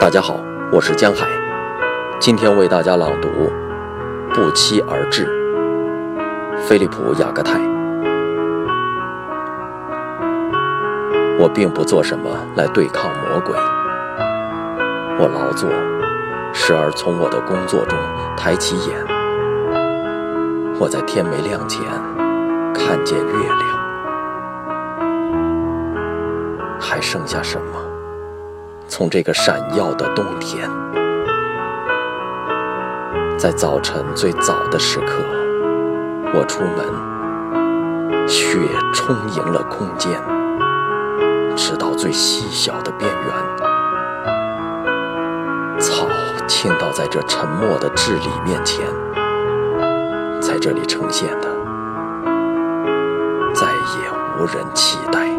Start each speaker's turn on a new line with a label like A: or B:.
A: 大家好，我是江海，今天为大家朗读《不期而至》，菲利普·雅各泰。我并不做什么来对抗魔鬼，我劳作，时而从我的工作中抬起眼，我在天没亮前看见月亮，还剩下什么？从这个闪耀的冬天，在早晨最早的时刻，我出门，雪充盈了空间，直到最细小的边缘，草倾倒在这沉默的治理面前，在这里呈现的，再也无人期待。